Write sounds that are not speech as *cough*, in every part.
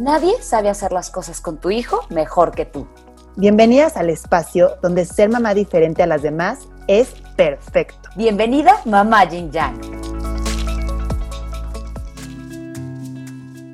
Nadie sabe hacer las cosas con tu hijo mejor que tú. Bienvenidas al espacio donde ser mamá diferente a las demás es perfecto. Bienvenida, mamá Jin Yang.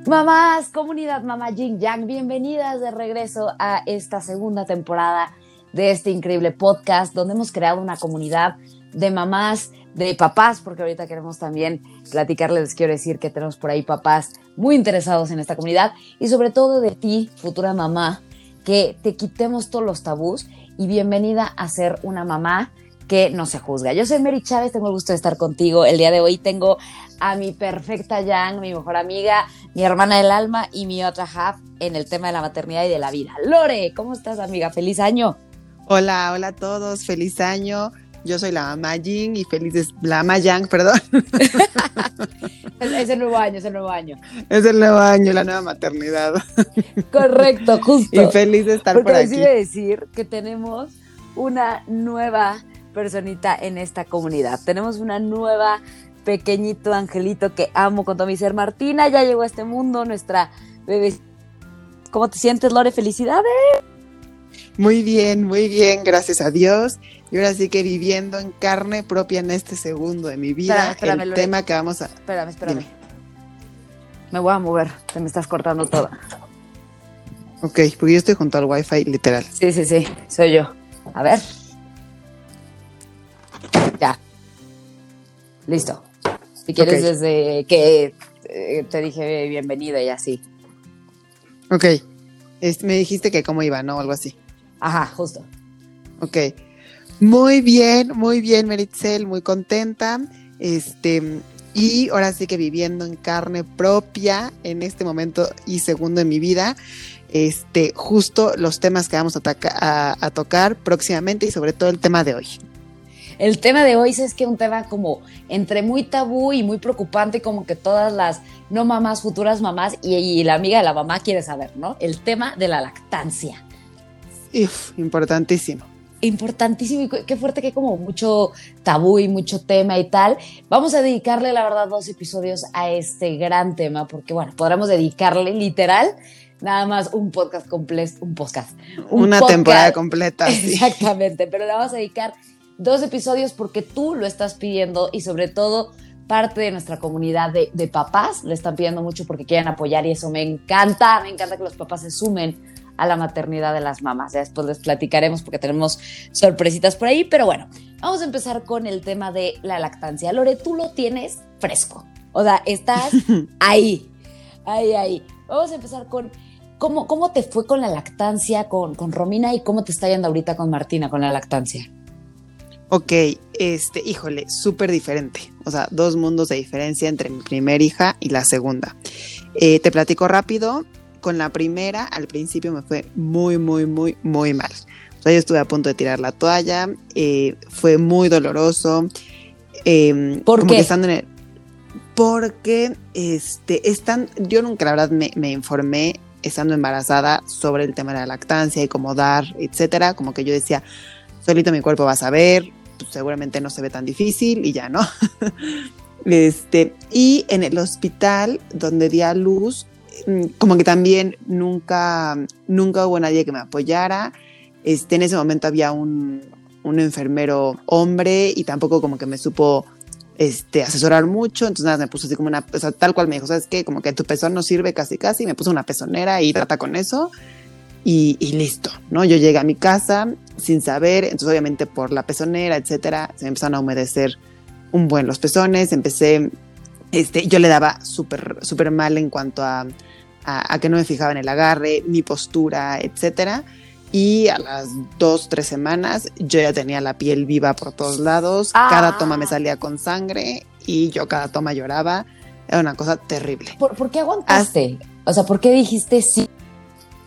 Mamás, comunidad Mamá Jin Yang, bienvenidas de regreso a esta segunda temporada de este increíble podcast donde hemos creado una comunidad de mamás, de papás, porque ahorita queremos también platicarles, les quiero decir que tenemos por ahí papás muy interesados en esta comunidad y sobre todo de ti, futura mamá, que te quitemos todos los tabús y bienvenida a ser una mamá que no se juzga. Yo soy Mary Chávez, tengo el gusto de estar contigo. El día de hoy tengo a mi perfecta Yang, mi mejor amiga, mi hermana del alma y mi otra half en el tema de la maternidad y de la vida. Lore, ¿cómo estás, amiga? ¡Feliz año! Hola, hola a todos, feliz año. Yo soy la mamá Jing y feliz es la mamá Yang, perdón. *laughs* Es, es el nuevo año, es el nuevo año. Es el nuevo año, la nueva maternidad. *laughs* Correcto, justo. Y feliz de estar Porque por aquí. a decir que tenemos una nueva personita en esta comunidad. Tenemos una nueva pequeñito angelito que amo con todo mi ser. Martina ya llegó a este mundo, nuestra bebé. ¿Cómo te sientes, Lore? Felicidades. Muy bien, muy bien, gracias a Dios. Y ahora sí que viviendo en carne propia en este segundo de mi vida, Espérame, espérame, el tema que vamos a... Espérame, espérame. Dime. Me voy a mover, te me estás cortando todo. Ok, porque yo estoy junto al wifi, literal. Sí, sí, sí, soy yo. A ver. Ya. Listo. Si quieres, desde que eh, te dije bienvenida y así. Ok, Es- me dijiste que cómo iba, ¿no? Algo así. Ajá, justo. Ok. Muy bien, muy bien, Meritzel, muy contenta. Este, y ahora sí que viviendo en carne propia en este momento y segundo en mi vida, este, justo los temas que vamos a, ataca- a- a tocar próximamente y sobre todo el tema de hoy. El tema de hoy es que un tema como entre muy tabú y muy preocupante, como que todas las no mamás, futuras mamás y, y la amiga de la mamá quiere saber, ¿no? El tema de la lactancia. Uf, importantísimo. Importantísimo y qué fuerte que hay como mucho tabú y mucho tema y tal. Vamos a dedicarle, la verdad, dos episodios a este gran tema, porque bueno, podremos dedicarle literal nada más un podcast completo, un podcast. un Una podcast. temporada completa. sí. *laughs* Exactamente, pero le vamos a dedicar dos episodios porque tú lo estás pidiendo y sobre todo parte de nuestra comunidad de, de papás le están pidiendo mucho porque quieren apoyar y eso me encanta, me encanta que los papás se sumen a la maternidad de las mamás. Ya después les platicaremos porque tenemos sorpresitas por ahí, pero bueno, vamos a empezar con el tema de la lactancia. Lore, tú lo tienes fresco, o sea, estás *laughs* ahí, ahí, ahí. Vamos a empezar con cómo, cómo te fue con la lactancia con, con Romina y cómo te está yendo ahorita con Martina con la lactancia. Ok, este, híjole, súper diferente. O sea, dos mundos de diferencia entre mi primera hija y la segunda. Eh, te platico rápido. Con la primera, al principio me fue muy, muy, muy, muy mal. O sea, yo estuve a punto de tirar la toalla. eh, fue muy doloroso. eh, ¿Por como qué? que estando en el- porque este, están, yo nunca la verdad me, me informé estando embarazada sobre el tema de la lactancia y cómo dar, etcétera. Como que yo decía, solito mi cuerpo va a saber, pues, seguramente no se ve tan difícil y ya, ¿no? *laughs* este, y en el hospital donde di a luz, como que también nunca, nunca hubo nadie que me apoyara. Este, en ese momento había un, un enfermero hombre y tampoco como que me supo este, asesorar mucho, entonces nada, me puso así como una, o tal cual me dijo, ¿sabes qué? Como que tu pezón no sirve casi casi, me puso una pezonera y trata con eso y, y listo, ¿no? Yo llegué a mi casa sin saber, entonces obviamente por la pezonera, etcétera, se me empezaron a humedecer un buen los pezones, empecé, este, yo le daba súper, súper mal en cuanto a, a, a que no me fijaba en el agarre, mi postura, etcétera. Y a las dos, tres semanas yo ya tenía la piel viva por todos lados, Ah. cada toma me salía con sangre y yo cada toma lloraba. Era una cosa terrible. ¿Por, por qué aguantaste? O sea, ¿por qué dijiste sí?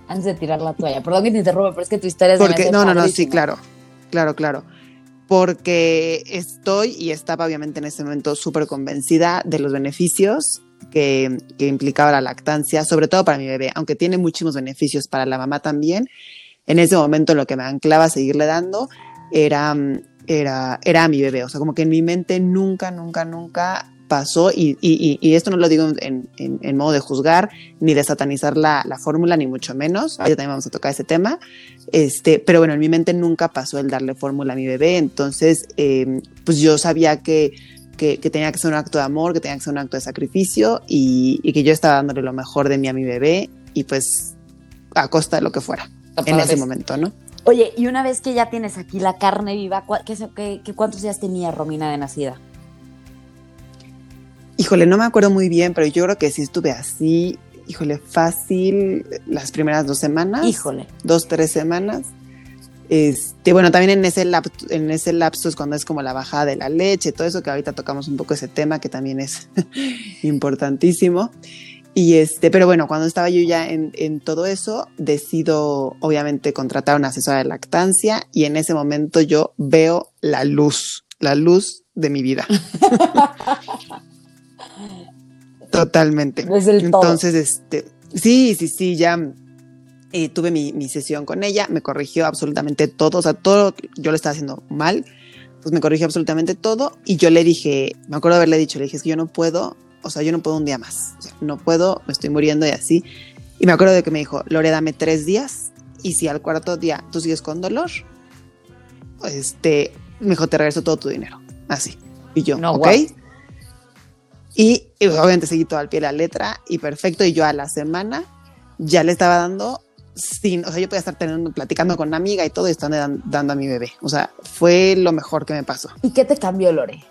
antes de tirar la toalla. Perdón que te interrumpa, pero es que tu historia es Porque, no, no, no, sí, claro, claro, claro. Porque estoy y estaba obviamente en ese momento súper convencida de los beneficios que, implicaba la lactancia, sobre todo para mi bebé, aunque tiene muchísimos beneficios para la mamá también. En ese momento lo que me anclaba a seguirle dando era, era, era mi bebé. O sea, como que en mi mente nunca, nunca, nunca pasó, y, y, y esto no lo digo en, en, en, modo de juzgar, ni de satanizar la, la fórmula, ni mucho menos, ahorita también vamos a tocar ese tema, este, pero bueno, en mi mente nunca pasó el darle fórmula a mi bebé, entonces, eh, pues yo sabía que, que, que, tenía que ser un acto de amor, que tenía que ser un acto de sacrificio, y, y que yo estaba dándole lo mejor de mí a mi bebé, y pues a costa de lo que fuera, en ese momento, ¿no? Oye, y una vez que ya tienes aquí la carne viva, ¿qué, qué, qué cuántos días tenía Romina de nacida? Híjole, no me acuerdo muy bien, pero yo creo que sí estuve así, híjole, fácil las primeras dos semanas. Híjole. Dos, tres semanas. Este, bueno, también en ese, lap, en ese lapso es cuando es como la bajada de la leche, todo eso que ahorita tocamos un poco ese tema que también es *laughs* importantísimo. Y este, pero bueno, cuando estaba yo ya en, en, todo eso, decido obviamente contratar a una asesora de lactancia y en ese momento yo veo la luz, la luz de mi vida. *laughs* Totalmente. Es el Entonces, este, sí, sí, sí, ya eh, tuve mi, mi, sesión con ella, me corrigió absolutamente todo, o sea, todo yo lo estaba haciendo mal, pues me corrigió absolutamente todo y yo le dije, me acuerdo haberle dicho, le dije, es que yo no puedo, o sea, yo no puedo un día más, o sea, no puedo, me estoy muriendo y así. Y me acuerdo de que me dijo, Lore, dame tres días y si al cuarto día tú sigues con dolor, este, me dijo, te regreso todo tu dinero, así. Y yo, no, ok. Wow. Y, y, obviamente seguí todo al pie de la letra y perfecto. Y yo a la semana ya le estaba dando sin, o sea, yo podía estar teniendo, platicando con una amiga y todo y estando dan, dando a mi bebé. O sea, fue lo mejor que me pasó. ¿Y qué te cambió, Lore?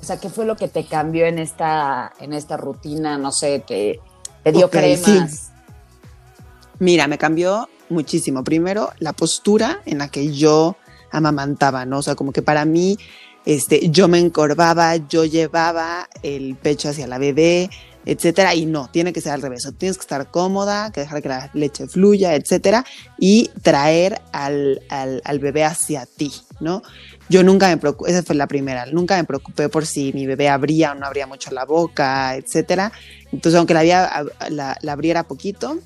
O sea, ¿qué fue lo que te cambió en esta, en esta rutina? No sé, te, te dio okay, cremas. Sí. Mira, me cambió muchísimo. Primero, la postura en la que yo amamantaba, ¿no? O sea, como que para mí este, yo me encorvaba, yo llevaba el pecho hacia la bebé, etcétera, y no, tiene que ser al revés, tienes que estar cómoda, que dejar que la leche fluya, etcétera, y traer al, al, bebé hacia ti, ¿no? Yo nunca me preocupé, esa fue la primera, nunca me preocupé por si mi bebé abría o no abría mucho la boca, etcétera. Entonces, aunque la, había, la, la abriera poquito,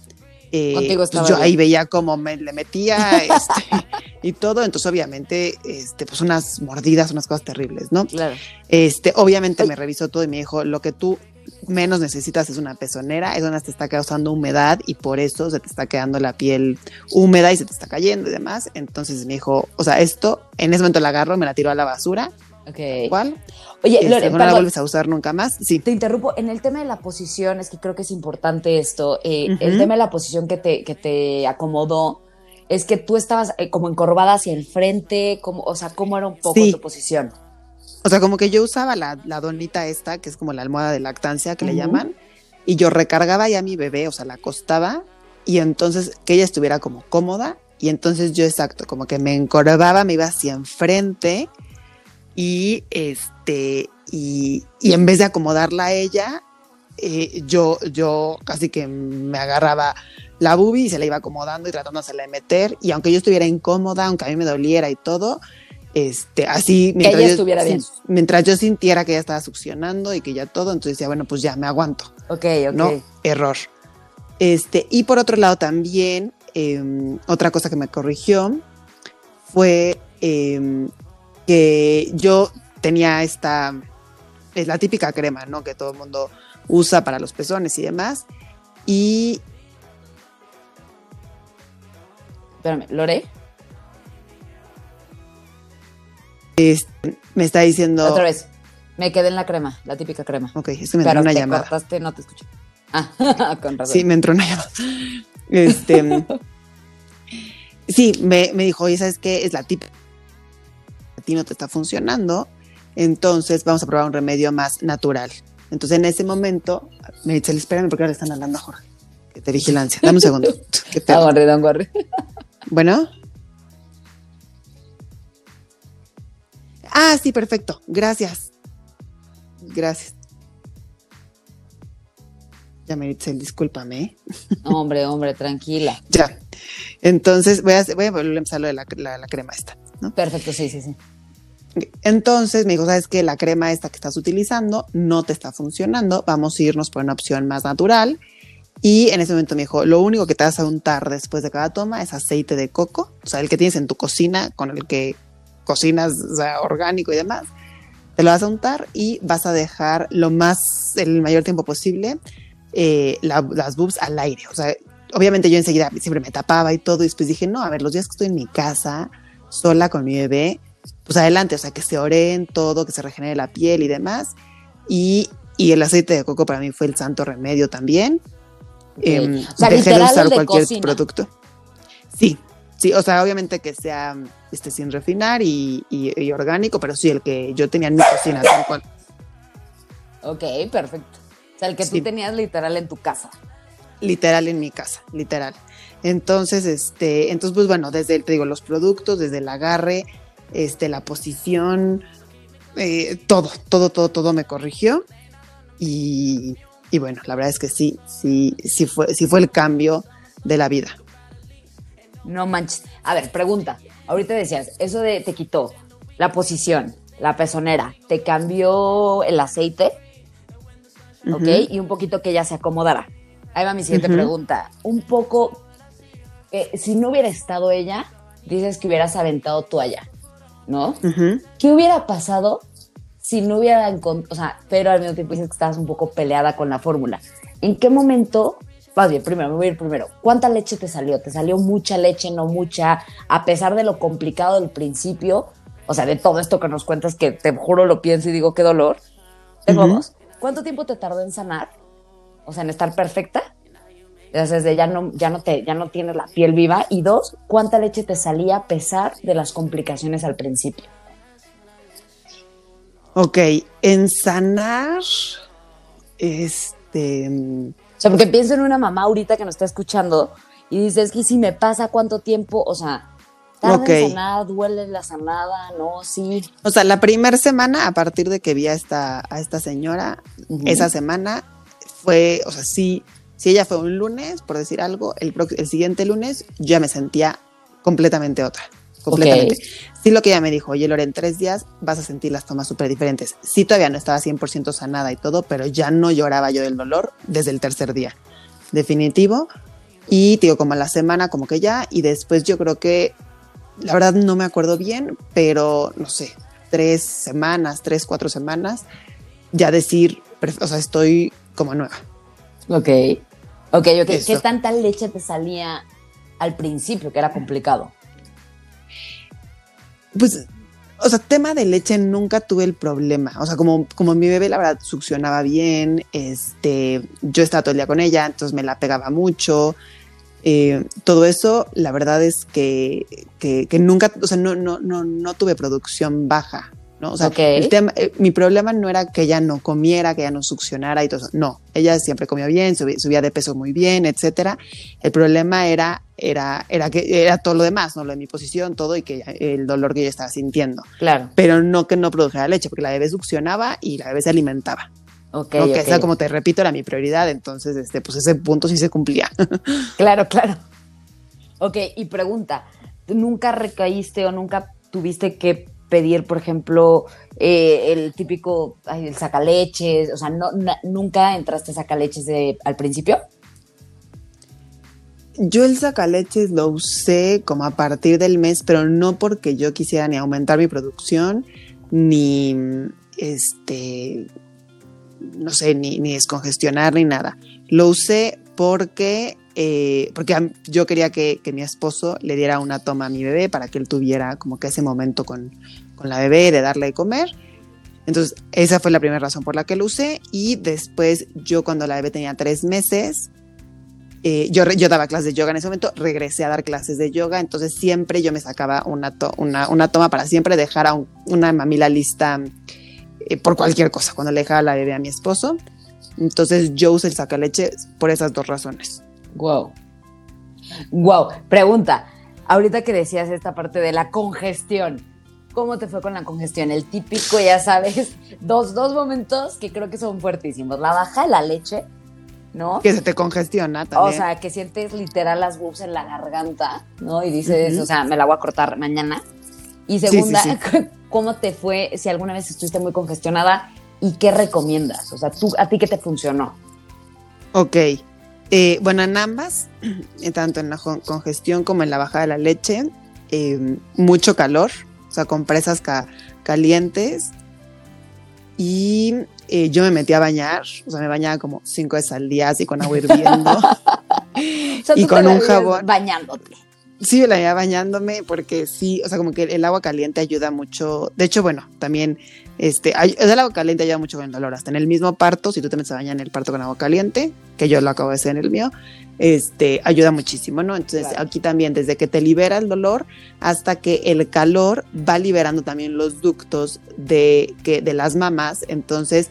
eh, yo ahí veía cómo me le metía *laughs* este, y todo, entonces obviamente este, pues unas mordidas, unas cosas terribles, ¿no? Claro. Este, obviamente Ay. me revisó todo y me dijo, lo que tú menos necesitas es una pezonera, es donde te está causando humedad y por eso se te está quedando la piel húmeda y se te está cayendo y demás. Entonces me dijo, o sea, esto, en ese momento la agarro, me la tiró a la basura. ¿Cuál? Oye, este, Lore, no la vuelves a usar nunca más. Sí. Te interrumpo. En el tema de la posición, es que creo que es importante esto. Eh, uh -huh. El tema de la posición que te, que te acomodó es que tú estabas eh, como encorvada hacia el frente, como, o sea, ¿cómo era un poco Sí. tu posición? O sea, como que yo usaba la, la donita esta, que es como la almohada de lactancia que Ujú. le llaman, y yo recargaba ya a mi bebé, o sea, la acostaba, y entonces que ella estuviera como cómoda, y entonces yo exacto, como que me encorvaba, me iba hacia enfrente, y este, y, y en vez de acomodarla a ella, eh, yo, yo casi que me agarraba la boobie y se la iba acomodando y tratándosela de meter, y aunque yo estuviera incómoda, aunque a mí me doliera y todo, este, así Que ella yo, estuviera bien. mientras yo sintiera que ella estaba succionando y que ya todo, entonces decía, bueno, pues ya me aguanto, Ok, ok. ¿no? Error. Este, y por otro lado también, eh, otra cosa que me corrigió fue eh, que yo tenía esta, es la típica crema, ¿no? Que todo el mundo usa para los pezones y demás. Y Espérame, ¿Lore? este, me está diciendo, Otra vez. Me quedé en la crema, la típica crema. ok, es que me Pero entró una te llamada. cortaste, no te escuché. Ah, *laughs* con razón. Sí, me entró una llamada. Este, *laughs* sí, me, me dijo, oye, ¿sabes qué? Es la típica. Ti no te está funcionando, entonces vamos a probar un remedio más natural. Entonces en ese momento me dice, espérame porque ahora le están hablando a Jorge. Que te vigilancia. Dame un segundo. Qué pedo. Don't worry, don't worry. Bueno. Ah, sí, perfecto. Gracias. Gracias. Ya, Meritzel, discúlpame. Hombre, hombre, tranquila. ya. Entonces, voy a, voy a volver a empezar lo de la, la, crema esta, ¿no? Perfecto, sí, sí, sí. Entonces me dijo, sabes que la crema esta que estás utilizando no te está funcionando, vamos a irnos por una opción más natural. Y en ese momento me dijo, lo único que te vas a untar después de cada toma es aceite de coco, o sea, el que tienes en tu cocina, con el que cocinas o sea, orgánico y demás. Te lo vas a untar y vas a dejar lo más, el mayor tiempo posible, eh, las boobs al aire. O sea, obviamente yo enseguida siempre me tapaba y todo, y después dije, no, a ver, los días que estoy en mi casa, sola con mi bebé, pues adelante, o sea, que se oren todo, que se regenere la piel y demás. Y, y el aceite de coco para mí fue el santo remedio también. Eh, o sea, dejé de usar cualquier producto. Sí, sí, o sea, obviamente que sea este, sin refinar y, y, orgánico, pero sí, el que yo tenía en mi cocina, tal cual. Ok, perfecto. O sea, el que tú tenías literal en tu casa literal en mi casa, literal. Entonces, este, entonces, pues bueno, desde, te digo, los productos, desde el agarre, este, la posición, eh, todo, todo, todo, todo me corrigió. Y, y, bueno, la verdad es que sí, sí, sí fue, sí fue el cambio de la vida. No manches. A ver, pregunta. Ahorita decías, eso de te quitó la posición, la pezonera, te cambió el aceite, ¿ok? Y un poquito que ya se acomodara. Ahí va mi siguiente pregunta. Un poco, eh, si no hubiera estado ella, dices que hubieras aventado toalla, ¿no? ¿Qué hubiera pasado si no hubiera encontrado, o sea, pero al mismo tiempo dices que estabas un poco peleada con la fórmula? ¿En qué momento Vas bien, primero, me voy a ir primero. ¿Cuánta leche te salió? ¿Te salió mucha leche, no mucha? A pesar de lo complicado del principio, o sea, de todo esto que nos cuentas, que te juro lo pienso y digo qué dolor. Tengo dos. ¿Cuánto tiempo te tardó en sanar? o sea, en estar perfecta. Entonces, ya no, ya no te, ya no tienes la piel viva. Y dos, ¿cuánta leche te salía a pesar de las complicaciones al principio? Ok, en sanar, este. O sea, porque pienso en una mamá ahorita que nos está escuchando y dices que si me pasa cuánto tiempo, o sea, tarda en sanar, duele la sanada, no, sí. O sea, la primera semana, a partir de que vi a esta, a esta señora, esa semana fue, o sea, sí, si ella fue un lunes, por decir algo, el, el siguiente lunes ya me sentía completamente otra. Completamente. Sí, lo que ella me dijo, oye, Lore, en tres días vas a sentir las tomas súper diferentes. Sí, todavía no estaba 100% sanada y todo, pero ya no lloraba yo del dolor desde el tercer día. Definitivo. Y digo, como a la semana, como que ya. Y después yo creo que, la verdad no me acuerdo bien, pero no sé, tres semanas, tres, cuatro semanas, ya decir, o sea, estoy como nueva. Ok, ok, ok. ¿Qué tanta leche te salía al principio que era complicado? Pues, o sea, tema de leche nunca tuve el problema. O sea, como, como mi bebé la verdad succionaba bien, este, yo estaba todo el día con ella, entonces me la pegaba mucho. Eh, todo eso, la verdad es que, que, que, nunca, o sea, no, no, no, no tuve producción baja. ¿No? O sea, el tema, eh, mi problema no era que ella no comiera, que ella no succionara y todo eso. No, ella siempre comía bien, subía, de peso muy bien, etcétera. El problema era, era, era que era todo lo demás, ¿no? Lo de mi posición, todo y que el dolor que ella estaba sintiendo. Claro. Pero no que no produjera leche, porque la bebé succionaba y la bebé se alimentaba. Ok. Que esa, como te repito, era mi prioridad. Entonces, este, pues ese punto sí se cumplía. *laughs* claro, claro. Ok, y pregunta, ¿nunca recaíste o nunca tuviste que pedir, por ejemplo, eh, el típico, el sacaleches, o sea, no, ¿nunca entraste a sacaleches de, al principio? Yo el sacaleches lo usé como a partir del mes, pero no porque yo quisiera ni aumentar mi producción, ni este, no sé, ni descongestionar ni nada. Lo usé porque eh, porque yo quería que, mi esposo le diera una toma a mi bebé para que él tuviera como que ese momento con, con la bebé de darle de comer. Entonces, esa fue la primera razón por la que lo usé. Y después, yo cuando la bebé tenía tres meses, eh, yo, yo daba clases de yoga en ese momento, regresé a dar clases de yoga, entonces siempre yo me sacaba una, una, una, toma para siempre dejar a una mamila lista eh, por cualquier cosa, cuando le dejaba la bebé a mi esposo. Entonces yo usé el sacaleche por esas dos razones. Wow. Wow. Pregunta, ahorita que decías esta parte de la congestión, ¿cómo te fue con la congestión? El típico, ya sabes, *laughs* dos, dos momentos que creo que son fuertísimos. La baja de la leche ¿no? Que se te congestiona también. O sea, que sientes literal las boobs en la garganta, ¿no? Y dices, o sea, me la voy a cortar mañana. Y segunda, *laughs* ¿cómo te fue si alguna vez estuviste muy congestionada y qué recomiendas? O sea, ¿tú, ¿a ti qué te funcionó? Ok. Eh, bueno, en ambas, *clears throat* tanto en la congestión como en la bajada de la leche, eh, mucho calor, o sea, compresas calientes. Y eh, yo me metí a bañar, o sea, me bañaba como cinco veces al día, así con agua *laughs* hirviendo. y con un jabón. Bañándote. Sí, la iba bañándome porque sí, o sea, como que el agua caliente ayuda mucho. De hecho, bueno, también, este, el agua caliente ayuda mucho con el dolor. Hasta en el mismo parto, si tú te metes a bañar en el parto con agua caliente, que yo lo acabo de hacer en el mío, este, ayuda muchísimo, ¿no? Entonces, aquí también, desde que te libera el dolor hasta que el calor va liberando también los ductos de, que, de las mamás. Entonces,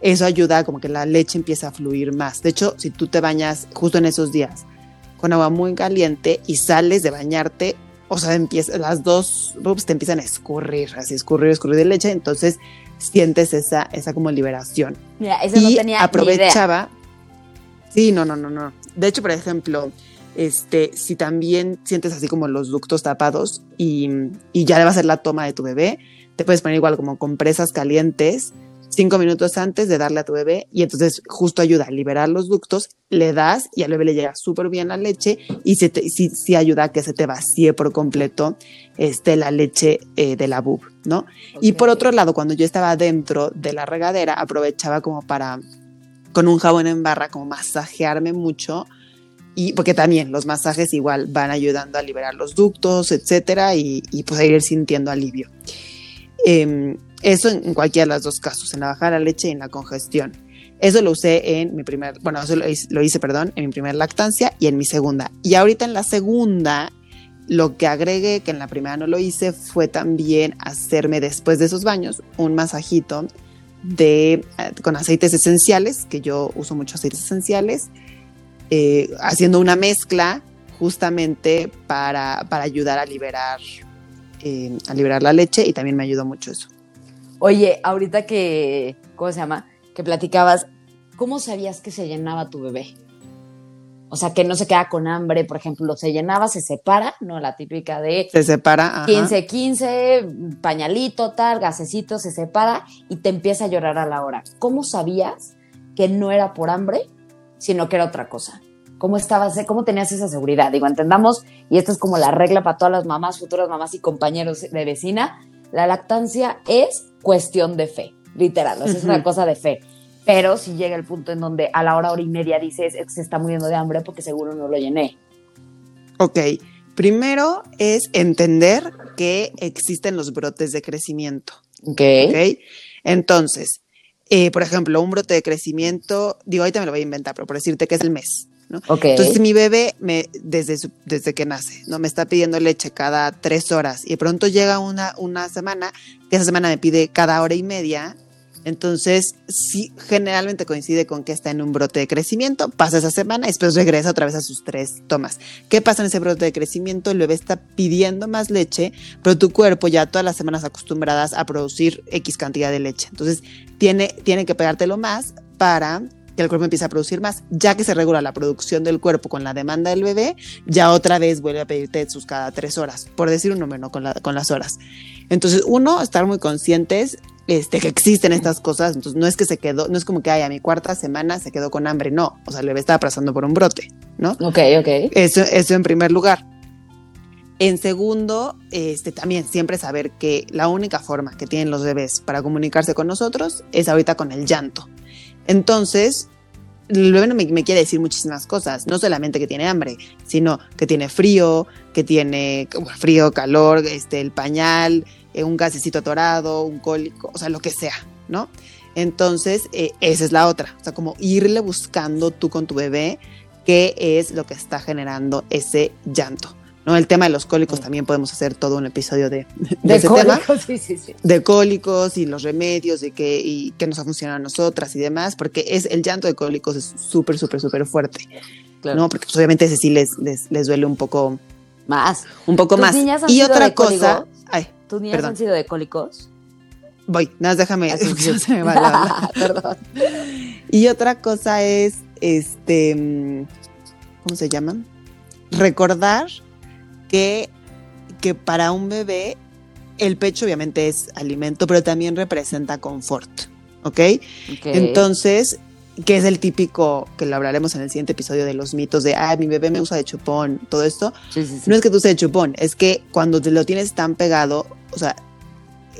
eso ayuda como que la leche empieza a fluir más. De hecho, si tú te bañas justo en esos días, con agua muy caliente y sales de bañarte, o sea, empieza, las dos boobs te empiezan a escurrir, así escurrir, escurrir de leche, entonces sientes esa, esa como liberación. Mira, eso no tenía aprovechaba. Sí, no, no, no, no. De hecho, por ejemplo, este, si también sientes así como los ductos tapados y, y ya le va a hacer la toma de tu bebé, te puedes poner igual como compresas calientes cinco minutos antes de darle a tu bebé y entonces justo ayuda a liberar los ductos, le das y al bebé le llega súper bien la leche y sí, sí, ayuda a que se te vacíe por completo este, la leche eh, de la bub, ¿no? Y por otro lado, cuando yo estaba dentro de la regadera, aprovechaba como para, con un jabón en barra, como masajearme mucho y porque también los masajes igual van ayudando a liberar los ductos, etcétera, y, y pues a ir sintiendo alivio. Eh, eso en, cualquiera de los dos casos, en la bajada de la leche y en la congestión. Eso lo usé en mi primer, bueno, eso lo hice, perdón, en mi primera lactancia y en mi segunda. Y ahorita en la segunda, lo que agregué, que en la primera no lo hice, fue también hacerme después de esos baños un masajito de, eh, con aceites esenciales, que yo uso muchos aceites esenciales, eh, haciendo una mezcla justamente para, para ayudar a liberar, eh, a liberar la leche y también me ayudó mucho eso. Oye, ahorita que, ¿cómo se llama? Que platicabas, ¿cómo sabías que se llenaba tu bebé? O sea, que no se queda con hambre, por ejemplo, se llenaba, se separa, ¿no? La típica de... Se separa, 15, 15, pañalito, tal, gasecito, se separa y te empieza a llorar a la hora. ¿Cómo sabías que no era por hambre, sino que era otra cosa? ¿Cómo estabas, cómo tenías esa seguridad? Digo, entendamos, y esta es como la regla para todas las mamás, futuras mamás y compañeros de vecina, la lactancia es cuestión de fe, literal, es una cosa de fe. Pero si llega el punto en donde a la hora, hora y media dices, se está muriendo de hambre porque seguro no lo llené. Ok, primero es entender que existen los brotes de crecimiento. Ok. okay? Entonces, eh, por ejemplo, un brote de crecimiento, digo, ahorita me lo voy a inventar, pero por decirte que es el mes. Entonces mi bebé me, desde, desde que nace, ¿no? Me está pidiendo leche cada tres horas y de pronto llega una, una semana que esa semana me pide cada hora y media. Entonces, sí, generalmente coincide con que está en un brote de crecimiento, pasa esa semana y después regresa otra vez a sus tres tomas. ¿Qué pasa en ese brote de crecimiento? El bebé está pidiendo más leche, pero tu cuerpo ya todas las semanas acostumbradas a producir X cantidad de leche. Entonces, tiene, tiene que pegártelo más para que el cuerpo empieza a producir más. Ya que se regula la producción del cuerpo con la demanda del bebé, ya otra vez vuelve a pedirte sus cada tres horas, por decir un número, con, con las horas. Entonces, uno, estar muy conscientes este, que existen estas cosas. Entonces, no es que se quedó, no es como que, ay, a mi cuarta semana se quedó con hambre. No, o sea, el bebé estaba pasando por un brote, ¿no? Ok, ok. Eso, eso en primer lugar. En segundo, este, también siempre saber que la única forma que tienen los bebés para comunicarse con nosotros es ahorita con el llanto. Entonces, el bebé me, quiere decir muchísimas cosas, no solamente que tiene hambre, sino que tiene frío, que tiene frío, calor, este, el pañal, eh, un gasecito atorado, un cólico, o sea, lo que sea, ¿no? Entonces, eh, esa es la otra, o sea, como irle buscando tú con tu bebé qué es lo que está generando ese llanto. ¿No? El tema de los cólicos también podemos hacer todo un episodio de, de, ese tema. Sí, sí, sí. De cólicos y los remedios y que, y que nos ha funcionado a nosotras y demás, porque es el llanto de cólicos es súper, súper, súper fuerte. ¿no? Porque pues, obviamente ese sí les, les, duele un poco más. Un poco más. y otra cosa. Ay, ¿Tus niñas han sido de cólicos? Voy, nada, déjame. *laughs* Perdón. Y otra cosa es este, mm, ¿cómo se llaman? Recordar que, que para un bebé el pecho obviamente es alimento, pero también representa confort, ¿ok? Entonces, que es el típico, que lo hablaremos en el siguiente episodio de los mitos de, ah, mi bebé me usa de chupón, todo esto. No es que tú uses de chupón, es que cuando te lo tienes tan pegado, o sea,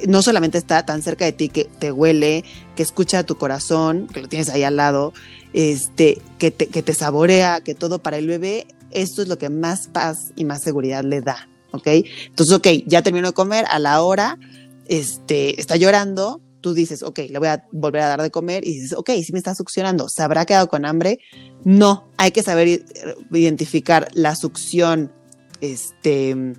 no solamente está tan cerca de ti que te huele, que escucha tu corazón, que lo tienes ahí al lado, este, que te, que te saborea, que todo para el bebé, esto es lo que más paz y más seguridad le da, ¿ok? Entonces, ok, ya terminó de comer a la hora, este, está llorando, tú dices, ok, le voy a volver a dar de comer y dices, ok, si me está succionando, ¿se habrá quedado con hambre? No, hay que saber identificar la succión, este,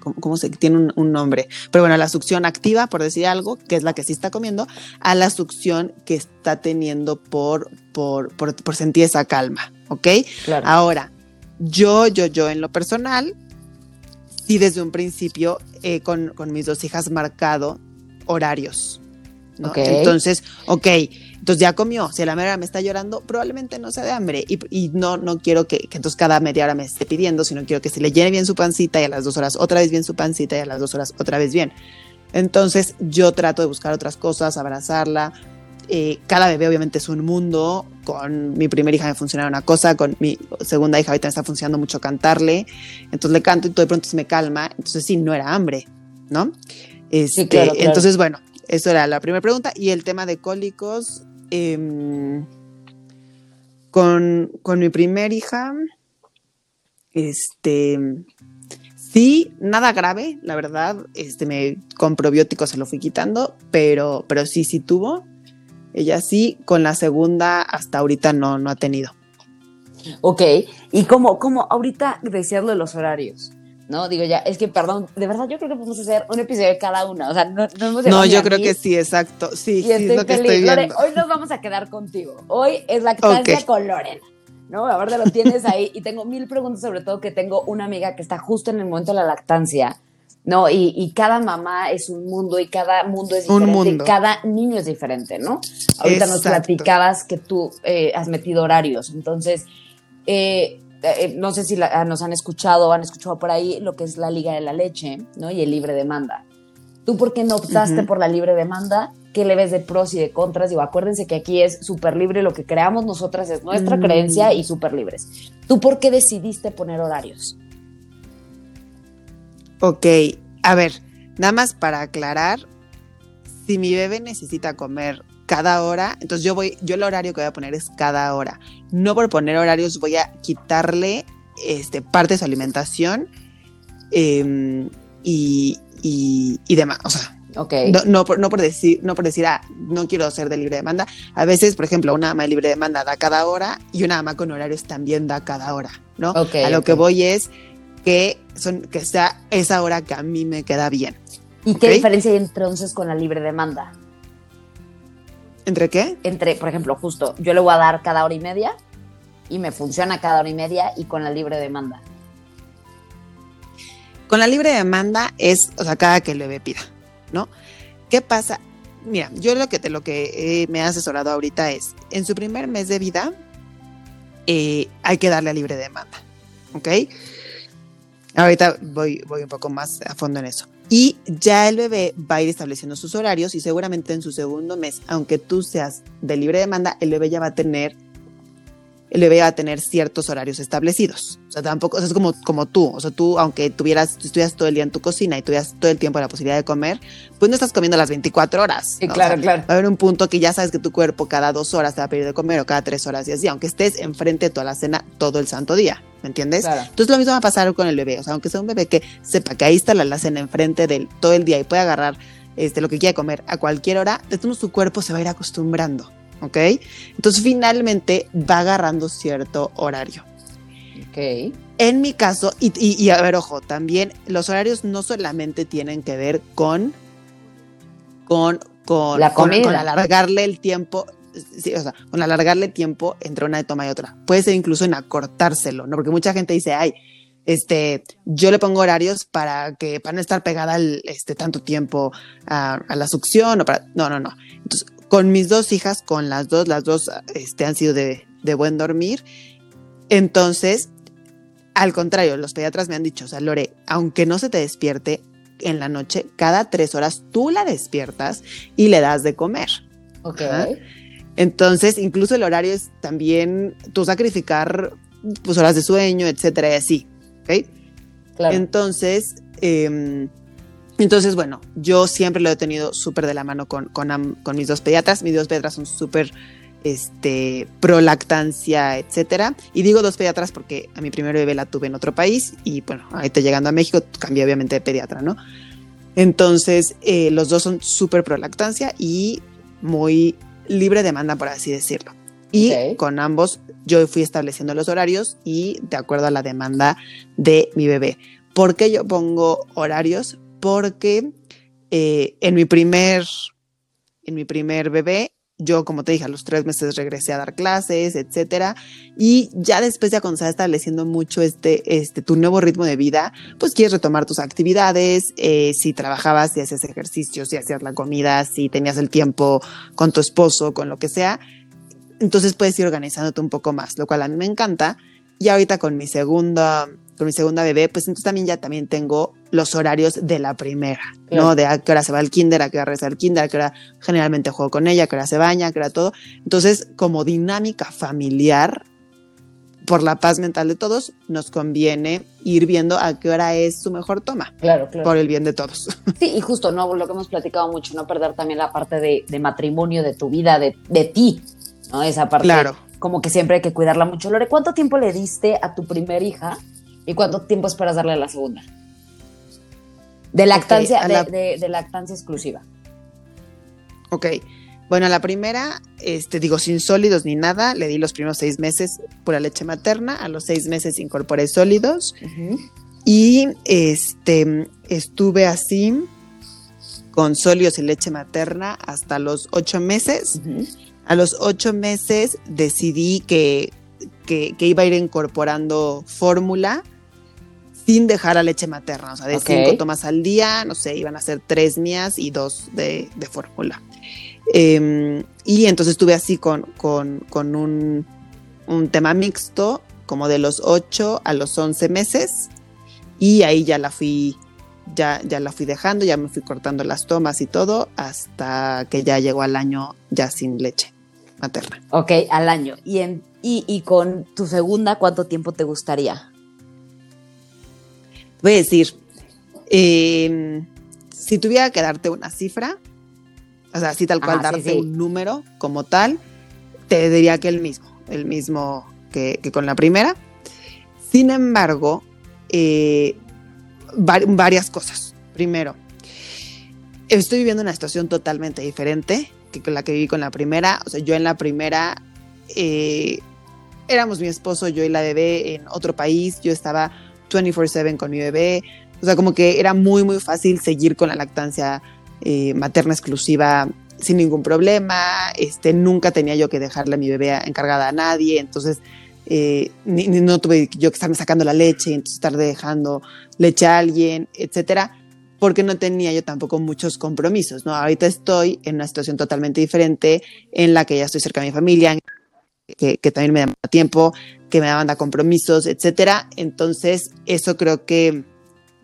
¿cómo, se tiene un, nombre? Pero bueno, la succión activa, por decir algo, que es la que sí está comiendo, a la succión que está teniendo por, por, por, sentir esa calma, ¿ok? Ahora, yo, yo, yo en lo personal, sí desde un principio eh, con, con mis dos hijas marcado horarios. Entonces, ok, entonces ya comió, si la mera me está llorando, probablemente no sea de hambre y, no, no quiero que, que, entonces cada media hora me esté pidiendo, sino quiero que se le llene bien su pancita y a las dos horas otra vez bien su pancita y a las dos horas otra vez bien. Entonces yo trato de buscar otras cosas, abrazarla. Eh, cada bebé obviamente es un mundo. Con mi primera hija me funcionaba una cosa, con mi segunda hija ahorita me está funcionando mucho cantarle. Entonces le canto y todo de pronto se me calma. Entonces sí, no era hambre, ¿no? Este, entonces, bueno, eso era la primera pregunta. Y el tema de cólicos, Em, con, con, mi primer hija, este, sí, nada grave, la verdad, este, me, con probióticos se lo fui quitando, pero, pero sí, sí tuvo. Ella sí, con la segunda hasta ahorita no, no ha tenido. Ok, y como, como ahorita decías de los horarios, ¿no? Digo ya, es que perdón, de verdad yo creo que podemos hacer un episodio de cada una, o sea, no, no hemos No, yo creo que sí, exacto, sí, sí es lo que estoy viendo. hoy nos vamos a quedar contigo, hoy es lactancia con Lorena, ¿no? Ahora lo tienes ahí y tengo mil preguntas, sobre todo que tengo una amiga que está justo en el momento de la lactancia, ¿no? Y, y cada mamá es un mundo y cada mundo es diferente, un mundo. cada niño es diferente, ¿no? Ahorita nos platicabas que tú eh, has metido horarios, entonces... Eh, eh, no sé si ah, nos han escuchado o han escuchado por ahí lo que es la Liga de la Leche, ¿no? Y el libre demanda. ¿Tú por qué no optaste por la libre demanda? ¿Qué le ves de pros y de contras? Digo, acuérdense que aquí es súper libre, lo que creamos nosotras es nuestra mm. creencia y súper libres. ¿Tú por qué decidiste poner horarios? Ok, a ver, nada más para aclarar, si mi bebé necesita comer cada hora, entonces yo voy, yo el horario que voy a poner es cada hora. No por poner horarios voy a quitarle este, parte de su alimentación em, y, y, demás. O sea, Okay. No, por, no, por, decir, no por decir, ah, no quiero ser de libre demanda. A veces, por ejemplo, una ama de libre demanda da cada hora y una ama con horarios también da cada hora, ¿no? a lo que voy es que, son, que sea esa hora que a mí me queda bien. ¿Y qué diferencia hay entonces con la libre demanda? ¿Entre qué? Entre, por ejemplo, justo, yo le voy a dar cada hora y media y me funciona cada hora y media y con la libre demanda. Con la libre demanda es, o sea, cada que el bebé pida, ¿no? ¿Qué pasa? Mira, yo lo que, te, lo que me he asesorado ahorita es, en su primer mes de vida, eh, hay que darle a libre demanda, ¿ok? Ahorita voy, voy un poco más a fondo en eso. Y ya el bebé va a ir estableciendo sus horarios y seguramente en su segundo mes, aunque tú seas de libre demanda, el bebé ya va a tener el bebé va a tener ciertos horarios establecidos. O sea, tampoco, o sea, es como, como tú. O sea, tú, aunque tuvieras, estuvieras todo el día en tu cocina y tuvieras todo el tiempo la posibilidad de comer, pues no estás comiendo las 24 horas. Claro, claro. Va a haber un punto que ya sabes que tu cuerpo cada dos horas te va a pedir de comer o cada tres horas y así, aunque estés enfrente de toda la cena todo el santo día. ¿Me entiendes? Entonces lo mismo va a pasar con el bebé. O sea, aunque sea un bebé que sepa que ahí está la alacena enfrente de él todo el día y puede agarrar este, lo que quiera comer a cualquier hora, de todos su cuerpo se va a ir acostumbrando. ¿Ok? Entonces finalmente va agarrando cierto horario. Ok. En mi caso, y, y, a ver, ojo, también los horarios no solamente tienen que ver con, con, con, la comida. con alargarle el tiempo sí, o sea, con alargarle tiempo entre una toma y otra. Puede ser incluso en acortárselo, ¿no? Porque mucha gente dice, ay, este, yo le pongo horarios para que, para no estar pegada este, tanto tiempo a, la succión o para, no, no, no. Entonces, con mis dos hijas, con las dos, las dos, este, han sido de, de buen dormir. Entonces, al contrario, los pediatras me han dicho, o sea, Lore, aunque no se te despierte en la noche, cada tres horas tú la despiertas y le das de comer. Ok. Entonces, incluso el horario es también tú sacrificar pues, horas de sueño, etcétera, y así. ¿Ok? Claro. Entonces, eh, entonces, bueno, yo siempre lo he tenido súper de la mano con, con, con, mis dos pediatras. Mis dos pediatras son súper este, pro lactancia, etcétera. Y digo dos pediatras porque a mi primer bebé la tuve en otro país y bueno, ahorita llegando a México cambié obviamente de pediatra, ¿no? Entonces, eh, los dos son súper pro lactancia y muy libre demanda, por así decirlo. Y okay. con ambos yo fui estableciendo los horarios y de acuerdo a la demanda de mi bebé. ¿Por qué yo pongo horarios? Porque eh, en mi primer en mi primer bebé yo, como te dije, a los tres meses regresé a dar clases, etcétera. Y ya después, ya cuando estableciendo mucho este, este, tu nuevo ritmo de vida, pues quieres retomar tus actividades. Eh, si trabajabas, si hacías ejercicio, si hacías la comida, si tenías el tiempo con tu esposo, con lo que sea. Entonces puedes ir organizándote un poco más, lo cual a mí me encanta. Y ahorita con mi segunda, con mi segunda bebé, pues entonces también ya también tengo los horarios de la primera, claro. ¿no? De a qué hora se va al kinder, a qué hora regresa al kinder, a qué hora generalmente juego con ella, a qué hora se baña, a qué hora todo. Entonces, como dinámica familiar, por la paz mental de todos, nos conviene ir viendo a qué hora es su mejor toma. Claro, claro. Por el bien de todos. Sí, y justo, ¿no? Lo que hemos platicado mucho, no perder también la parte de, de matrimonio, de tu vida, de, de ti, ¿no? Esa parte. Claro. Como que siempre hay que cuidarla mucho. Lore, ¿cuánto tiempo le diste a tu primer hija y cuánto tiempo esperas darle a la segunda? De lactancia, okay, la... de, de, de, lactancia exclusiva. Ok. Bueno, a la primera, este, digo, sin sólidos ni nada, le di los primeros seis meses pura leche materna, a los seis meses incorporé sólidos uh -huh. y este, estuve así con sólidos y leche materna hasta los ocho meses. Uh -huh. A los ocho meses decidí que, que, que iba a ir incorporando fórmula sin dejar la leche materna, o sea, de okay. cinco tomas al día, no sé, iban a ser tres mías y dos de, de fórmula. Eh, y entonces estuve así con, con, con un, un, tema mixto, como de los 8 a los 11 meses, y ahí ya la fui, ya, ya la fui dejando, ya me fui cortando las tomas y todo, hasta que ya llegó al año ya sin leche materna. Ok, al año. ¿Y, en, y, y con tu segunda cuánto tiempo te gustaría? Voy a decir, eh, si tuviera que darte una cifra, o sea, así tal cual, darte sí, sí. un número como tal, te diría que el mismo, el mismo que, que con la primera. Sin embargo, eh, varias cosas. Primero, estoy viviendo una situación totalmente diferente que con la que viví con la primera. O sea, yo en la primera eh, éramos mi esposo, yo y la bebé en otro país. Yo estaba 24/7 con mi bebé. O sea, como que era muy, muy fácil seguir con la lactancia eh, materna exclusiva sin ningún problema. Este, nunca tenía yo que dejarle a mi bebé encargada a nadie. Entonces, eh, no tuve yo que estarme sacando la leche, entonces estar dejando leche a alguien, etcétera, porque no tenía yo tampoco muchos compromisos, ¿no? Ahorita estoy en una situación totalmente diferente en la que ya estoy cerca de mi familia, que también me da tiempo, que me daban compromisos, etcétera. Entonces, eso creo que,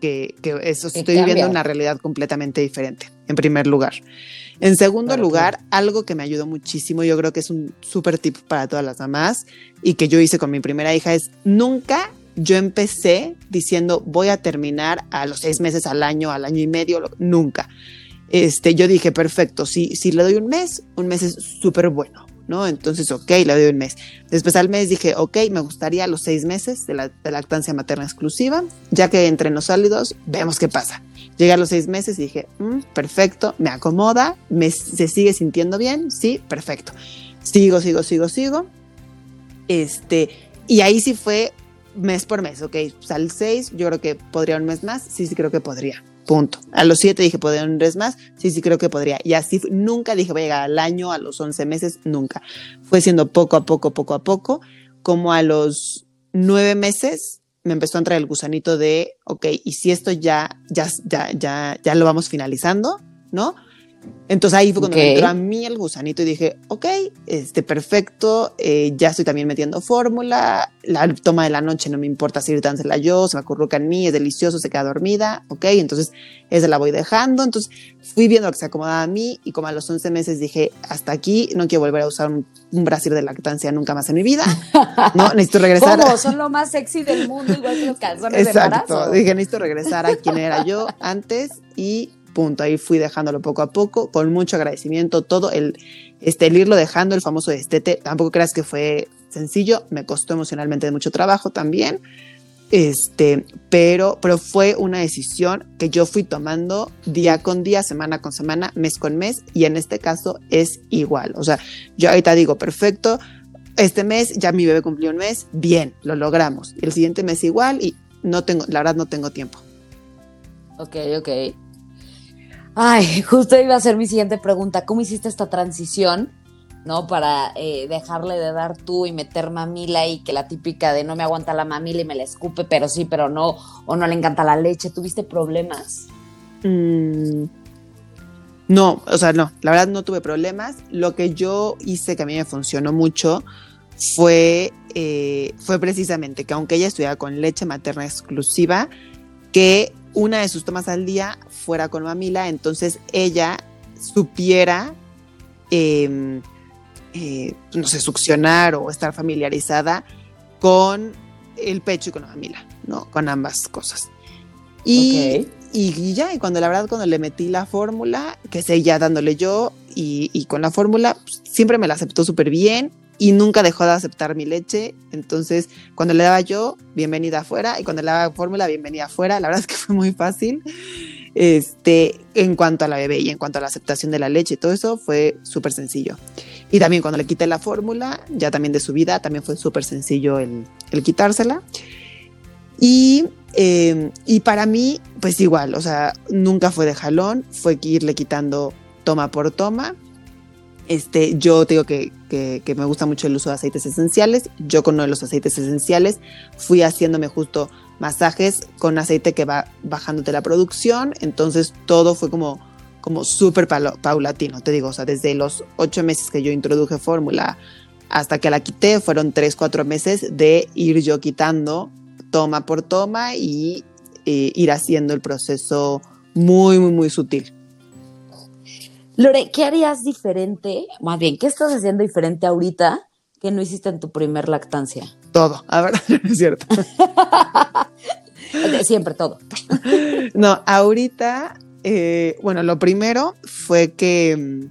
que, que eso estoy cambia. viviendo una realidad completamente diferente, en primer lugar. En segundo claro, lugar, claro. algo que me ayudó muchísimo, yo creo que es un súper tip para todas las mamás y que yo hice con mi primera hija es nunca yo empecé diciendo voy a terminar a los seis meses al año, al año y medio, lo, nunca. Este, yo dije, perfecto, si, si le doy un mes, un mes es súper bueno, ¿no? Entonces, ok, le doy un mes. Después al mes dije, ok, me gustaría los seis meses de, la, lactancia materna exclusiva, ya que entre los sólidos vemos qué pasa. Llegué a los seis meses y dije, mm, perfecto, me acomoda, me, se sigue sintiendo bien, sí, perfecto. Sigo, sigo, sigo, sigo. Este, y ahí sí fue mes por mes, ok, pues al seis yo creo que podría un mes más, sí, sí creo que podría, punto. A los siete dije, podría un mes más, sí, sí creo que podría. Y así nunca dije, voy a llegar al año, a los once meses, nunca. Fue siendo poco a poco, poco a poco, como a los nueve meses me empezó a entrar el gusanito de, ok, y si esto ya, ya, ya, ya, ya lo vamos finalizando, ¿no? Entonces ahí fue cuando me entró a mí el gusanito y dije, ok, este, perfecto, eh, ya estoy también metiendo fórmula, la toma de la noche no me importa seguir dándosela yo, se me acurruca en mí, es delicioso, se queda dormida, ok, entonces esa la voy dejando, entonces fui viendo lo que se acomodaba a mí y como a los 11 meses dije, hasta aquí, no quiero volver a usar un, un brasier de lactancia nunca más en mi vida, no, *laughs* necesito regresar. ¿Cómo? Son lo más sexy del mundo, igual que los calzones Exacto, de embarazo. dije, necesito regresar a quien era yo antes y punto. Ahí fui dejándolo poco a poco, con mucho agradecimiento, todo el, este, irlo dejando, el famoso destete, tampoco creas que fue sencillo, me costó emocionalmente mucho trabajo también, este, pero, pero fue una decisión que yo fui tomando día con día, semana con semana, mes con mes, y en este caso es igual. O sea, yo ahorita digo, perfecto, este mes ya mi bebé cumplió un mes, bien, lo logramos. El siguiente mes igual y no tengo, la verdad no tengo tiempo. Ok, ok. Ay, *laughs* justo iba a ser mi siguiente pregunta. ¿Cómo hiciste esta transición, no? Para eh, dejarle de dar tú y meter mamila y que la típica de no me aguanta la mamila y me la escupe, pero sí, pero no, o no le encanta la leche. ¿Tuviste problemas? Mm, no, o sea, no, la verdad no tuve problemas. Lo que yo hice que a mí me funcionó mucho fue, eh, fue precisamente que aunque ella estuviera con leche materna exclusiva, que una de sus tomas al día fuera con mamila, entonces ella supiera, eh, eh, no sé, succionar o estar familiarizada con el pecho y con la mamila, ¿no? Con ambas cosas. Y, Ok. y, y ya, y cuando la verdad, cuando le metí la fórmula, que seguía dándole yo, y, y con la fórmula, pues, siempre me la aceptó súper bien y nunca dejó de aceptar mi leche. Entonces, cuando le daba yo, bienvenida afuera, y cuando le daba fórmula, bienvenida afuera. La verdad es que fue muy fácil. Este, en cuanto a la bebé y en cuanto a la aceptación de la leche y todo eso, fue súper sencillo. Y también cuando le quité la fórmula, ya también de su vida, también fue súper sencillo el, el quitársela. Y, eh, y para mí, pues igual, o sea, nunca fue de jalón, fue que irle quitando toma por toma. Este, yo te digo que, que, que, me gusta mucho el uso de aceites esenciales. Yo con uno de los aceites esenciales fui haciéndome justo masajes con aceite que va bajándote la producción. Entonces todo fue como, como súper paulatino, te digo. O sea, desde los ocho meses que yo introduje fórmula hasta que la quité, fueron tres, cuatro meses de ir yo quitando toma por toma y eh, ir haciendo el proceso muy, muy, muy sutil. Lore, ¿qué harías diferente? Más bien, ¿qué estás haciendo diferente ahorita que no hiciste en tu primer lactancia? Todo, a ver, *laughs* es cierto. *laughs* Siempre todo. no, ahorita, eh, bueno, lo primero fue que,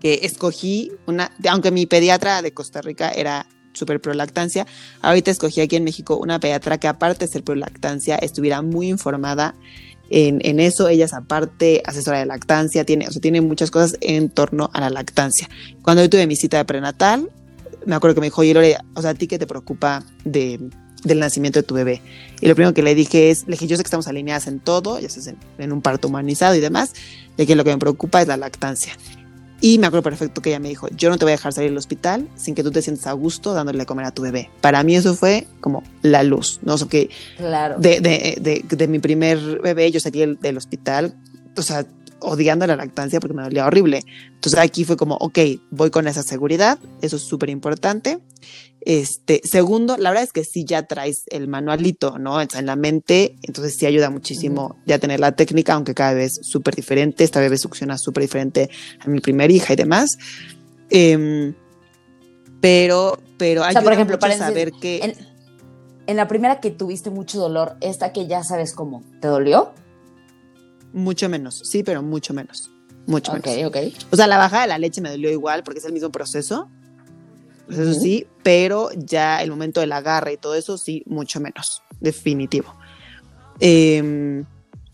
que escogí una, aunque mi pediatra de Costa Rica era súper pro lactancia, ahorita escogí aquí en México una pediatra que aparte de ser pro lactancia, estuviera muy informada en, en, eso. Ella es aparte asesora de lactancia, tiene, o sea, tiene muchas cosas en torno a la lactancia. Cuando yo tuve mi cita de prenatal, me acuerdo que me dijo, oye, Lore, o sea, ¿a ti qué te preocupa de, del nacimiento de tu bebé? Y lo primero que le dije es, le dije, yo sé que estamos alineadas en todo, ya sabes, en, en un parto humanizado y demás, de que lo que me preocupa es la lactancia. Y me acuerdo perfecto que ella me dijo, yo no te voy a dejar salir del hospital sin que tú te sientas a gusto dándole a comer a tu bebé. Para mí eso fue como la luz, ¿no? O sea, que claro. de, de, de, de, mi primer bebé yo salí del, del hospital, o sea, odiando la lactancia porque me dolía horrible. Entonces aquí fue como, ok, voy con esa seguridad, eso es súper importante. Este, segundo, la verdad es que sí ya traes el manualito, ¿no? En la mente, entonces sí ayuda muchísimo uh -huh. ya tener la técnica, aunque cada vez súper diferente. Esta bebé succiona súper diferente a mi primer hija y demás. Eh, pero, pero o sea, por ejemplo, para saber que... En, en la primera que tuviste mucho dolor, esta que ya sabes cómo, ¿te dolió? Mucho menos, sí, pero mucho menos. Mucho okay, menos. Ok, ok. O sea, la bajada de la leche me dolió igual porque es el mismo proceso. Pues eso uh -huh. sí, pero ya el momento del agarre y todo eso, sí, mucho menos. Definitivo. Eh,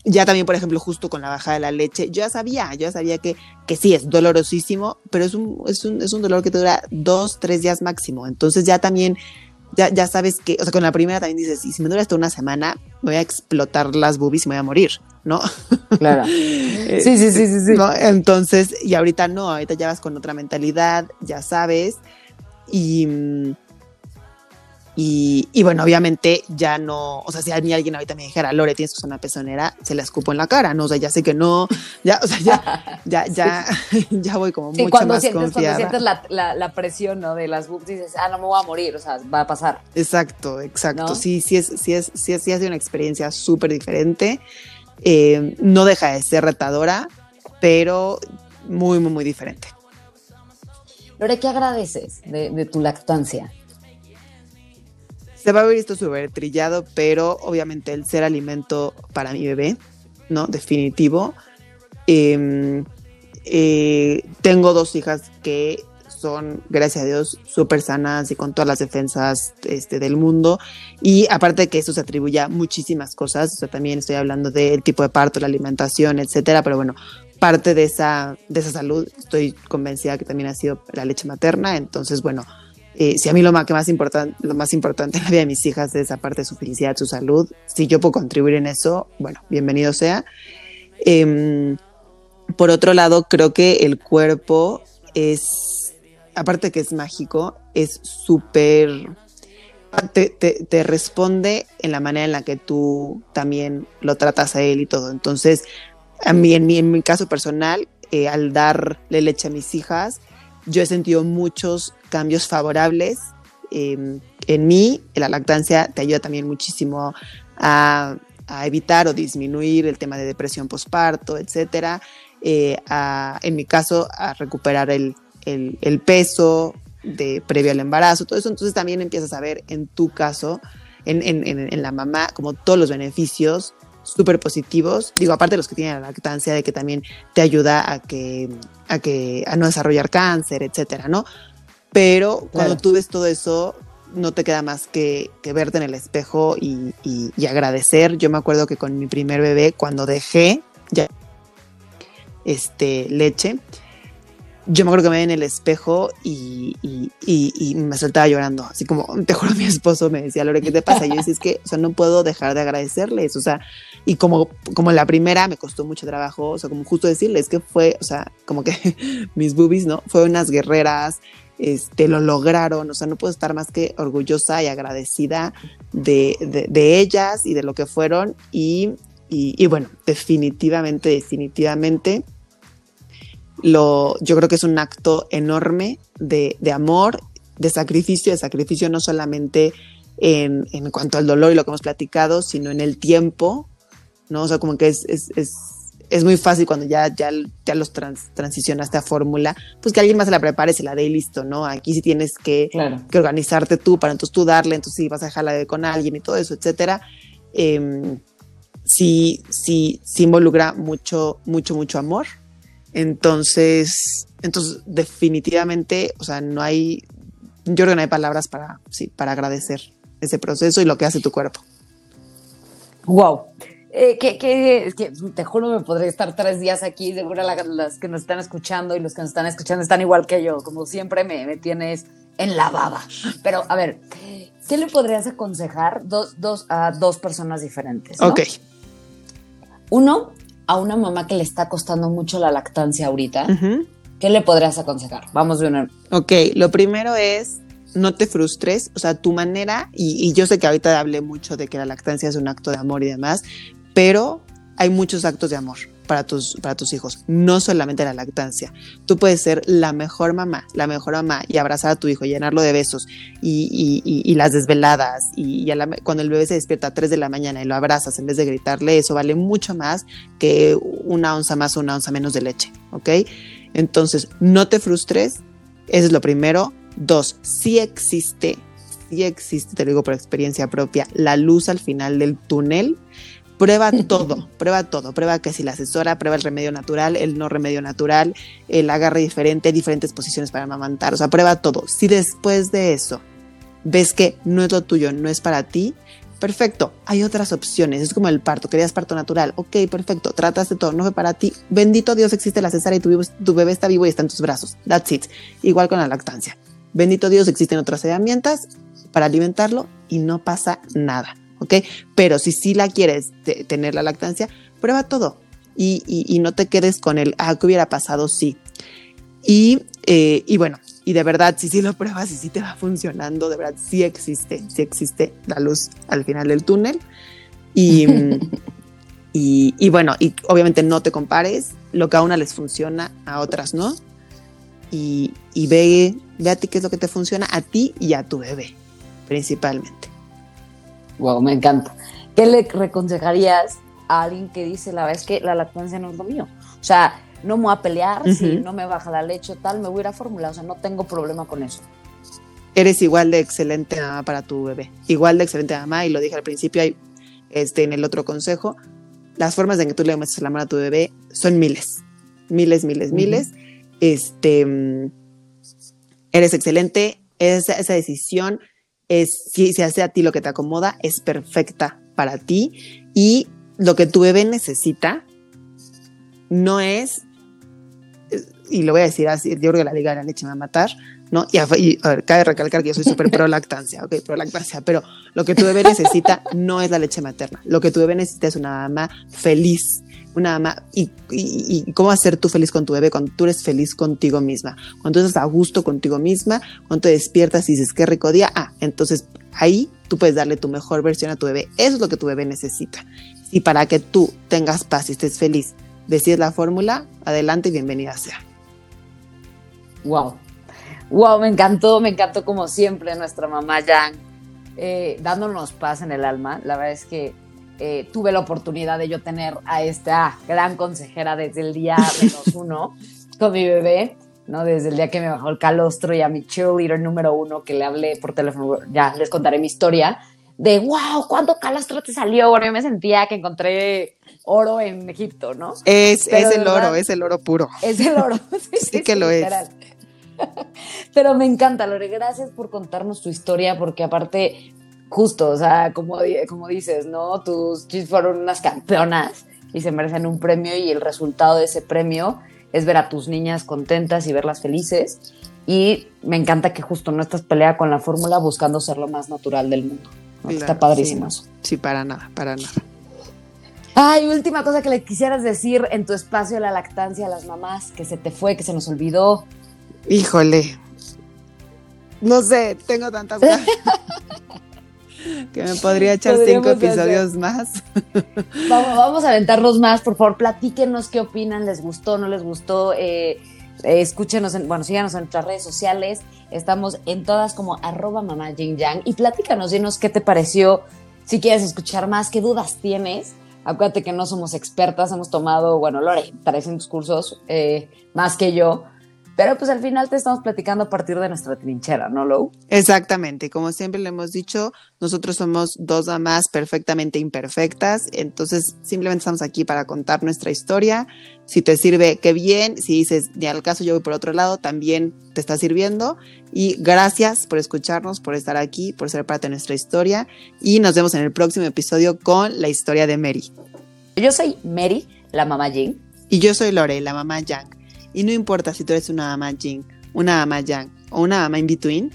ya también, por ejemplo, justo con la bajada de la leche, yo ya sabía, yo ya sabía que, que sí, es dolorosísimo, pero es un, es, un, es un dolor que te dura dos, tres días máximo. Entonces ya también ya, ya sabes que, o sea, con la primera también dices, y si me dura hasta una semana, me voy a explotar las boobies y me voy a morir, ¿no? Claro. *laughs* sí, sí, sí, sí, sí. ¿no? Entonces, y ahorita no, ahorita ya vas con otra mentalidad, ya sabes, y, Y, y, bueno, obviamente ya no, o sea, si a mí alguien ahorita me dijera, Lore, tienes que usar una pezonera, se la escupo en la cara, ¿no? O sea, ya sé que no, ya, o sea, ya, *laughs* ya, ya, *laughs* ya voy como sí, mucho cuando más sientes, confiada. Cuando sientes la, la, la, presión, ¿no? De las boobs, dices, ah, no me voy a morir, o sea, va a pasar. Exacto, exacto. ¿No? Sí, sí es, sí es, sí es, sí ha sido una experiencia súper diferente. Eh, no deja de ser retadora, pero muy, muy, muy diferente. Lore, ¿qué agradeces de, de tu lactancia? Se va a ver esto súper trillado, pero obviamente el ser alimento para mi bebé, ¿no? Definitivo. Eh, eh, tengo dos hijas que son, gracias a Dios, súper sanas y con todas las defensas este, del mundo. Y aparte de que eso se atribuye a muchísimas cosas, o sea, también estoy hablando del tipo de parto, la alimentación, etcétera, pero bueno, parte de esa, de esa salud, estoy convencida que también ha sido la leche materna. Entonces, bueno, eh, si a mí lo más, que más importante, lo más importante en la vida de mis hijas es aparte de su felicidad, su salud, si yo puedo contribuir en eso, bueno, bienvenido sea. Eh, por otro lado, creo que el cuerpo es, aparte que es mágico, es súper, te, te, te, responde en la manera en la que tú también lo tratas a él y todo. Entonces, a mí, en mi, en mi caso personal, eh, al darle leche a mis hijas, yo he sentido muchos cambios favorables eh, en mí. La lactancia te ayuda también muchísimo a, evitar o disminuir el tema de depresión postparto, etcétera. Eh, en mi caso, a recuperar el, peso de previo al embarazo, todo eso. Entonces también empiezas a ver en tu caso, en la mamá, como todos los beneficios súper positivos. Digo, aparte de los que tienen la lactancia, de que también te ayuda a que, a que, a no desarrollar cáncer, etcétera, ¿no? Pero claro. cuando tú ves todo eso, no te queda más que, que verte en el espejo y, y, y, agradecer. Yo me acuerdo que con mi primer bebé, cuando dejé ya este, leche, yo me acuerdo que me vi en el espejo y, y, y, y, me soltaba llorando, así como, te juro, mi esposo me decía, Lore, ¿qué te pasa? Y yo decía, es que, o sea, no puedo dejar de agradecerles, o sea, y como, como la primera me costó mucho trabajo, o sea, como justo decirles que fue, o sea, como que *laughs* mis boobies, ¿no? Fueron unas guerreras, este, lo lograron, o sea, no puedo estar más que orgullosa y agradecida de, de, de ellas y de lo que fueron y, y bueno, definitivamente, definitivamente, lo, yo creo que es un acto enorme de, de amor, de sacrificio, de sacrificio no solamente en, en, cuanto al dolor y lo que hemos platicado, sino en el tiempo, ¿no? O sea, como que es, es, es, es muy fácil cuando ya, ya, ya los trans, transicionaste a fórmula, pues que alguien más se la prepare, se la dé y listo, ¿no? Aquí sí tienes que, claro. que organizarte tú para entonces tú darle, entonces sí vas a dejarla de con alguien y todo eso, etcétera. Eh, sí, sí, sí involucra mucho, mucho, mucho amor entonces, entonces definitivamente, o sea, no hay, yo creo que no hay palabras para, sí, para agradecer ese proceso y lo que hace tu cuerpo. Wow. Eh, que, que, que, te juro me podré estar tres días aquí, seguro la, las que nos están escuchando y los que nos están escuchando están igual que yo, como siempre me, me tienes en la baba. Pero a ver, ¿qué le podrías aconsejar dos, dos, a dos personas diferentes? ¿no? Ok. Uno, a una mamá que le está costando mucho la lactancia ahorita, uh -huh. ¿qué le podrías aconsejar? Vamos de una. Ok, lo primero es no te frustres, o sea, tu manera, y, y, yo sé que ahorita hablé mucho de que la lactancia es un acto de amor y demás, pero hay muchos actos de amor para tus, para tus hijos, no solamente la lactancia. Tú puedes ser la mejor mamá, la mejor mamá y abrazar a tu hijo, llenarlo de besos y, y, las desveladas y, cuando el bebé se despierta a 3 de la mañana y lo abrazas en vez de gritarle, eso vale mucho más que una onza más o una onza menos de leche, ¿ok? Entonces, no te frustres, eso es lo primero. Dos, sí existe, sí existe, te lo digo por experiencia propia, la luz al final del túnel prueba *laughs* todo, prueba todo, prueba que si la asesora, prueba el remedio natural, el no remedio natural, el agarre diferente, diferentes posiciones para amamantar, o sea, prueba todo. Si después de eso ves que no es lo tuyo, no es para ti, perfecto, hay otras opciones, es como el parto, querías parto natural, ok, perfecto, trataste todo, no fue para ti, bendito Dios existe la cesárea y tu, tu bebé está vivo y está en tus brazos, that's it, igual con la lactancia, bendito Dios existen otras herramientas para alimentarlo y no pasa nada. ¿Ok? Pero si sí la quieres tener la lactancia, prueba todo y, y, y, no te quedes con el, ah, ¿qué hubiera pasado? Sí. Y, eh, y bueno, y de verdad, si sí lo pruebas y si te va funcionando, de verdad sí existe, sí existe la luz al final del túnel. *laughs* Y, y, bueno, y obviamente no te compares, lo que a una les funciona, a otras no. Y, y ve, ve a ti qué es lo que te funciona, a ti y a tu bebé, principalmente. Wow, me encanta. ¿Qué le reconsejarías a alguien que dice, la verdad es que la lactancia no es lo mío? O sea, no me voy a pelear, si no me baja la leche o tal, me voy a ir a fórmula, o sea, no tengo problema con eso. Eres igual de excelente mamá para tu bebé, igual de excelente mamá, y lo dije al principio, hay, este, en el otro consejo, las formas en que tú le muestres la mano a tu bebé son miles, miles, miles, miles. Este, mm, eres excelente, esa, esa decisión es, si se hace a ti lo que te acomoda, es perfecta para ti y lo que tu bebé necesita no es y lo voy a decir así, yo creo que la liga de la leche me va a matar, ¿no? Y, a, ver, cabe recalcar que yo soy súper pro lactancia, ok, pro lactancia, pero lo que tu bebé necesita no es la leche materna, lo que tu bebé necesita es una mamá feliz, una mamá, y, y, cómo hacer tú feliz con tu bebé cuando tú eres feliz contigo misma, cuando estás a gusto contigo misma, cuando te despiertas y dices, qué rico día, ah, entonces ahí tú puedes darle tu mejor versión a tu bebé, eso es lo que tu bebé necesita. Y para que tú tengas paz y estés feliz, decides la fórmula, adelante y bienvenida sea. Wow. Wow, me encantó, me encantó como siempre nuestra mamá Jan, eh, dándonos paz en el alma. La verdad es que eh, tuve la oportunidad de yo tener a esta gran consejera desde el día menos *laughs* uno con mi bebé, ¿no? Desde el día que me bajó el calostro y a mi cheerleader número uno que le hablé por teléfono, ya les contaré mi historia, de wow, ¿cuánto calostro te salió? Bueno, yo me sentía que encontré oro en Egipto, ¿no? Es, es el oro, es el oro puro. Es el oro. *laughs* sí, que lo es. *laughs* Pero me encanta, Lore, gracias por contarnos tu historia, porque aparte, justo, o sea, como, como dices, ¿no? Tus chis fueron unas campeonas y se merecen un premio y el resultado de ese premio es ver a tus niñas contentas y verlas felices. Y me encanta que justo no estás pelea con la fórmula buscando ser lo más natural del mundo. Está padrísimo sí, sí, para nada, para nada. Ay, última cosa que le quisieras decir en tu espacio de la lactancia a las mamás, que se te fue, que se nos olvidó, Híjole. No sé, tengo tantas *laughs* ganas. que me podría echar cinco episodios más. vamos, vamos, a aventarnos más, por favor, platíquenos qué opinan, les gustó, no les gustó. Eh, eh, escúchenos, en, bueno, síganos en nuestras redes sociales. Estamos en todas como arroba mamá Yang. Y platícanos, dinos qué te pareció. Si quieres escuchar más, qué dudas tienes. Acuérdate que no somos expertas, hemos tomado, bueno, Lore, 300 cursos eh, más que yo pero pues al final te estamos platicando a partir de nuestra trinchera, ¿no, Lou? Exactamente, como siempre le hemos dicho, nosotros somos dos damas perfectamente imperfectas, entonces simplemente estamos aquí para contar nuestra historia. Si te sirve, qué bien, si dices, ni al caso yo voy por otro lado, también te está sirviendo. Y gracias por escucharnos, por estar aquí, por ser parte de nuestra historia. Y nos vemos en el próximo episodio con la historia de Mary. Yo soy Mary, la mamá Jing. Y yo soy Lore, la mamá Yang. Y no importa si tú eres una ama Jing, una ama Yang o una ama in between.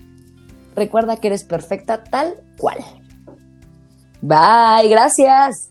Recuerda que eres perfecta tal cual. Bye, gracias.